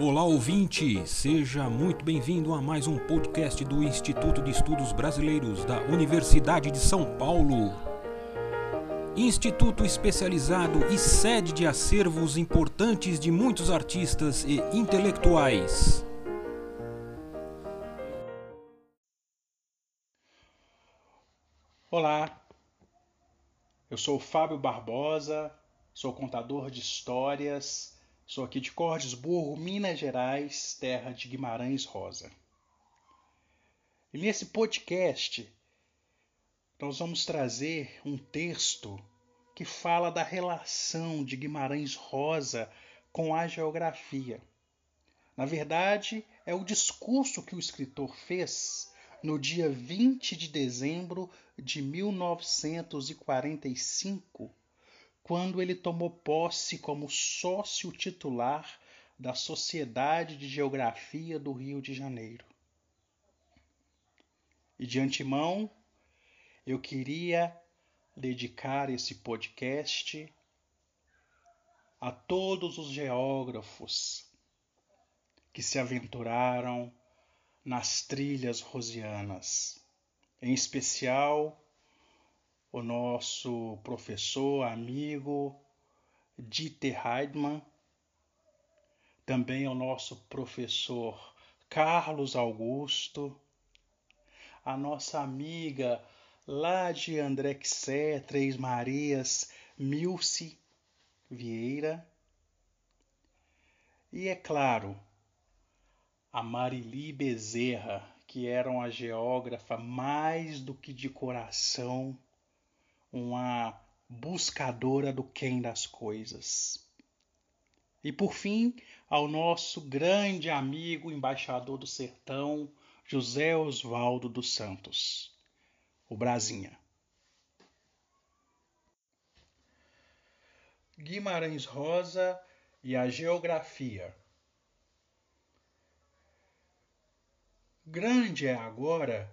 Olá ouvinte, seja muito bem-vindo a mais um podcast do Instituto de Estudos Brasileiros da Universidade de São Paulo. Instituto especializado e sede de acervos importantes de muitos artistas e intelectuais. Olá, eu sou Fábio Barbosa, sou contador de histórias, sou aqui de Cordesburgo, Minas Gerais, terra de Guimarães Rosa. E nesse podcast nós vamos trazer um texto que fala da relação de Guimarães Rosa com a geografia. Na verdade, é o discurso que o escritor fez no dia 20 de dezembro de 1945, quando ele tomou posse como sócio titular da Sociedade de Geografia do Rio de Janeiro. E de antemão, eu queria dedicar esse podcast a todos os geógrafos que se aventuraram nas trilhas rosianas, em especial o nosso professor, amigo Dieter Heidmann, também o nosso professor Carlos Augusto, a nossa amiga lá de Andrexé, Três Marias, Milce Vieira, e é claro, a Marili Bezerra, que era uma geógrafa mais do que de coração, uma buscadora do quem das coisas. E por fim, ao nosso grande amigo embaixador do sertão, José Osvaldo dos Santos, o Brasinha. Guimarães Rosa e a Geografia. Grande é agora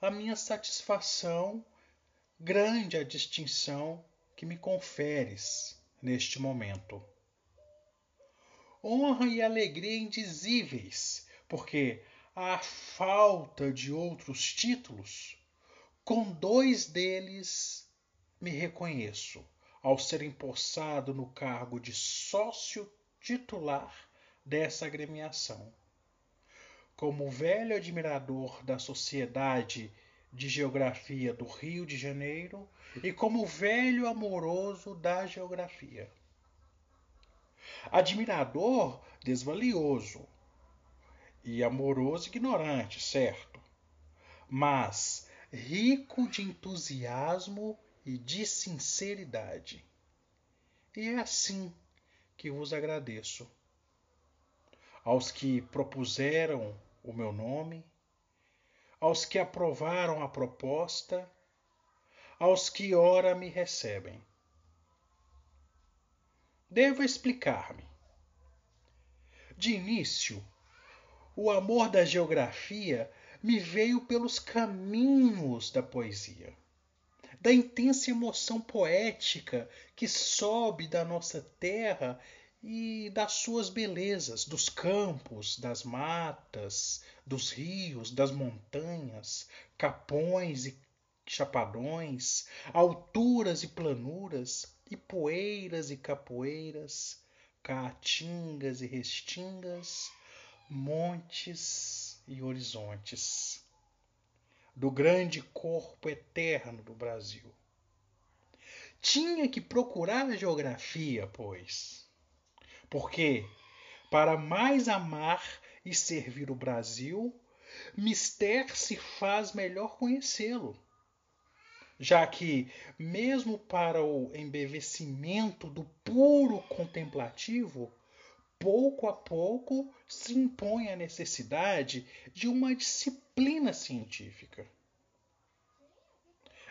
a minha satisfação, grande a distinção que me conferes neste momento. Honra e alegria indizíveis, porque, à falta de outros títulos, com dois deles me reconheço ao ser empossado no cargo de sócio titular dessa agremiação como velho admirador da Sociedade de Geografia do Rio de Janeiro e como velho amoroso da geografia. Admirador desvalioso e amoroso ignorante, certo, mas rico de entusiasmo e de sinceridade. E é assim que vos agradeço. Aos que propuseram o meu nome, aos que aprovaram a proposta, aos que ora me recebem. Devo explicar-me. De início, o amor da geografia me veio pelos caminhos da poesia, da intensa emoção poética que sobe da nossa terra e das suas belezas, dos campos, das matas, dos rios, das montanhas, capões e chapadões, alturas e planuras, e poeiras e capoeiras, caatingas e restingas, montes e horizontes, do grande corpo eterno do Brasil. Tinha que procurar a geografia, pois porque, para mais amar e servir o Brasil, mister se faz melhor conhecê-lo. Já que, mesmo para o embevecimento do puro contemplativo, pouco a pouco se impõe a necessidade de uma disciplina científica.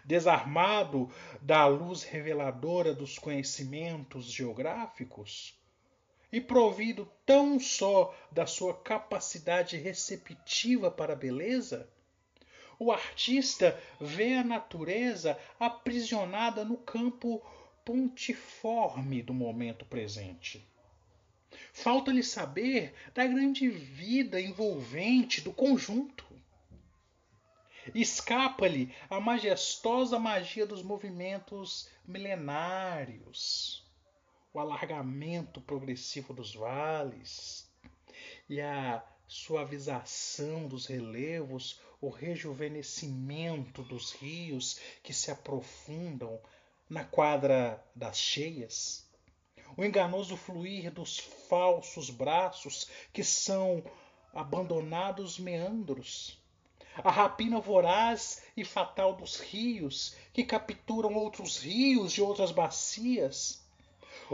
Desarmado da luz reveladora dos conhecimentos geográficos, e provido tão só da sua capacidade receptiva para a beleza, o artista vê a natureza aprisionada no campo pontiforme do momento presente. Falta-lhe saber da grande vida envolvente do conjunto. Escapa-lhe a majestosa magia dos movimentos milenários, o alargamento progressivo dos vales e a suavização dos relevos, o rejuvenescimento dos rios que se aprofundam na quadra das cheias, o enganoso fluir dos falsos braços que são abandonados meandros, a rapina voraz e fatal dos rios que capturam outros rios de outras bacias,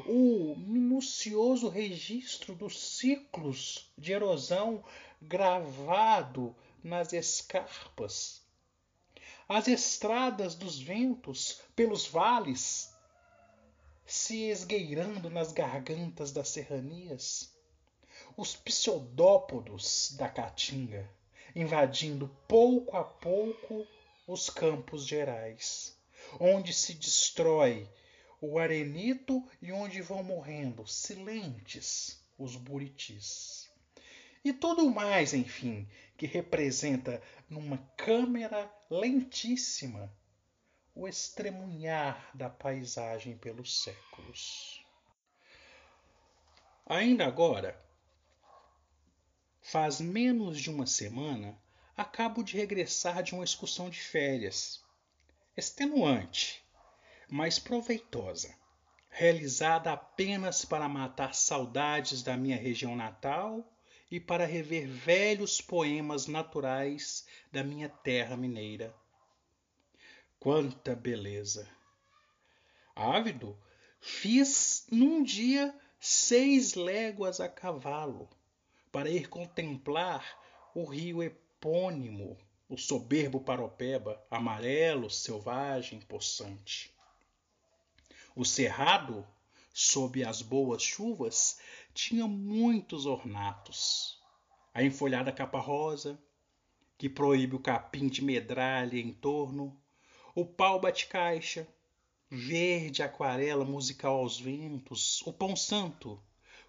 o minucioso registro dos ciclos de erosão gravado nas escarpas, as estradas dos ventos pelos vales se esgueirando nas gargantas das serranias, os pseudópodos da caatinga invadindo pouco a pouco os campos gerais, onde se destrói o arenito e onde vão morrendo silentes os buritis. E tudo mais, enfim, que representa numa câmera lentíssima o estremunhar da paisagem pelos séculos. Ainda agora, faz menos de uma semana, acabo de regressar de uma excursão de férias. Extenuante, mas proveitosa, realizada apenas para matar saudades da minha região natal e para rever velhos poemas naturais da minha terra mineira. Quanta beleza! Ávido, fiz num dia seis léguas a cavalo para ir contemplar o rio epônimo, o soberbo Paropeba, amarelo, selvagem, possante. O cerrado, sob as boas chuvas, tinha muitos ornatos. A enfolhada capa rosa, que proíbe o capim de medralha em torno, o pau bate-caixa, verde aquarela musical aos ventos, o pão santo,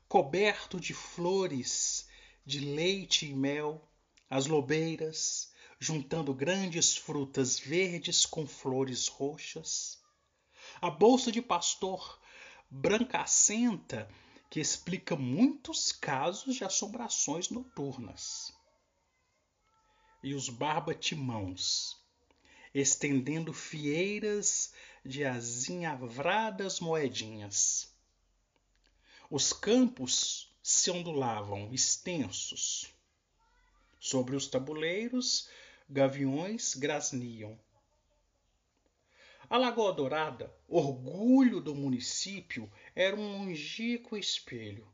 coberto de flores, de leite e mel, as lobeiras, juntando grandes frutas verdes com flores roxas, a bolsa de pastor brancacenta que explica muitos casos de assombrações noturnas. E os barbatimãos, estendendo fieiras de azinhavradas moedinhas. Os campos se ondulavam extensos. Sobre os tabuleiros, gaviões grasniam. A Lagoa Dourada, orgulho do município, era um longínquo espelho.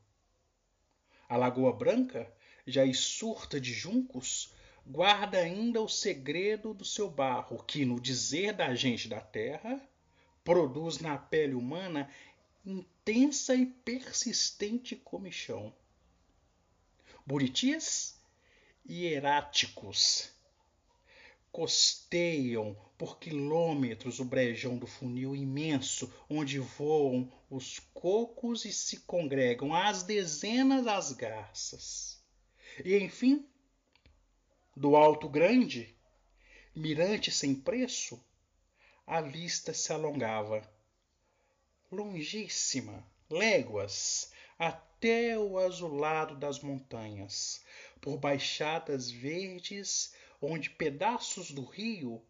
A Lagoa Branca, já surta de juncos, guarda ainda o segredo do seu barro, que, no dizer da gente da terra, produz na pele humana intensa e persistente comichão. Buritis hieráticos costeiam por quilômetros o brejão do funil imenso, onde voam os cocos e se congregam às dezenas as garças. E enfim, do alto grande, mirante sem preço, a vista se alongava, longíssima, léguas, até o azulado das montanhas, por baixadas verdes onde pedaços do rio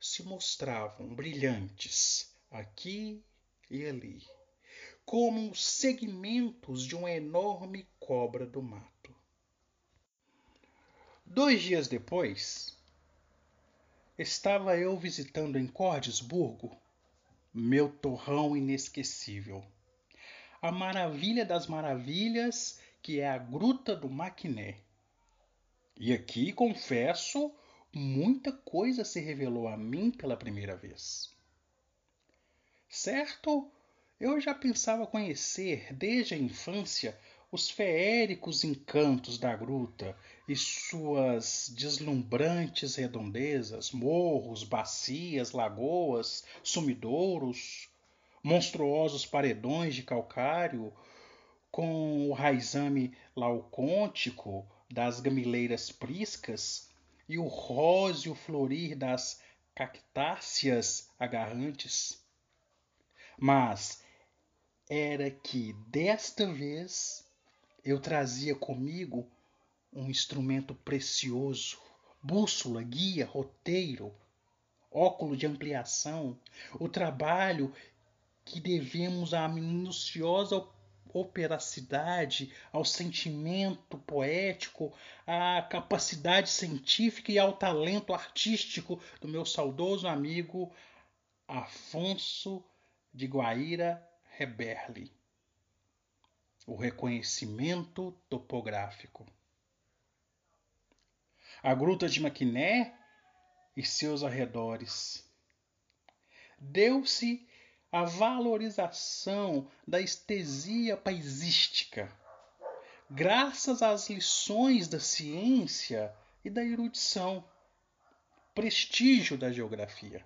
se mostravam brilhantes aqui e ali, como segmentos de uma enorme cobra do mato. Dois dias depois, estava eu visitando em Cordesburgo meu torrão inesquecível, a maravilha das maravilhas que é a Gruta do Maquiné. E aqui, confesso, muita coisa se revelou a mim pela primeira vez. Certo, eu já pensava conhecer desde a infância os feéricos encantos da gruta e suas deslumbrantes redondezas, morros, bacias, lagoas, sumidouros, monstruosos paredões de calcário, com o raizame laucôntico das gamileiras priscas e o róseo florir das cactáceas agarrantes. Mas era que desta vez eu trazia comigo um instrumento precioso, bússola, guia, roteiro, óculo de ampliação, o trabalho que devemos à minuciosa operacidade, ao sentimento poético, à capacidade científica e ao talento artístico do meu saudoso amigo Afonso de Guaíra Reberli. O reconhecimento topográfico. A Gruta de Maquiné e seus arredores. Deu-se a valorização da estesia paisística, graças às lições da ciência e da erudição, prestígio da geografia.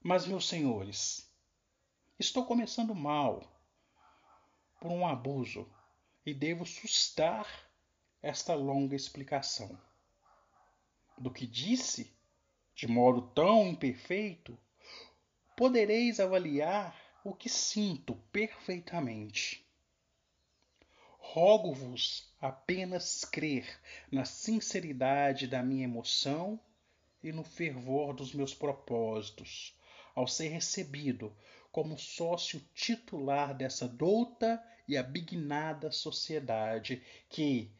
Mas, meus senhores, estou começando mal por um abuso e devo sustar esta longa explicação. Do que disse, de modo tão imperfeito, podereis avaliar o que sinto perfeitamente. Rogo-vos apenas crer na sinceridade da minha emoção e no fervor dos meus propósitos, ao ser recebido como sócio titular dessa douta e abignada sociedade que,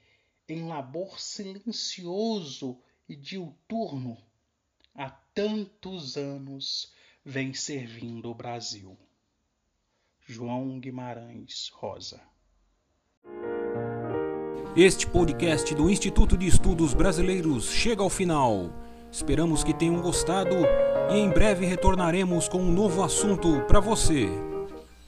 em labor silencioso e diuturno, há tantos anos vem servindo o Brasil. João Guimarães Rosa. Este podcast do Instituto de Estudos Brasileiros chega ao final. Esperamos que tenham gostado e em breve retornaremos com um novo assunto para você.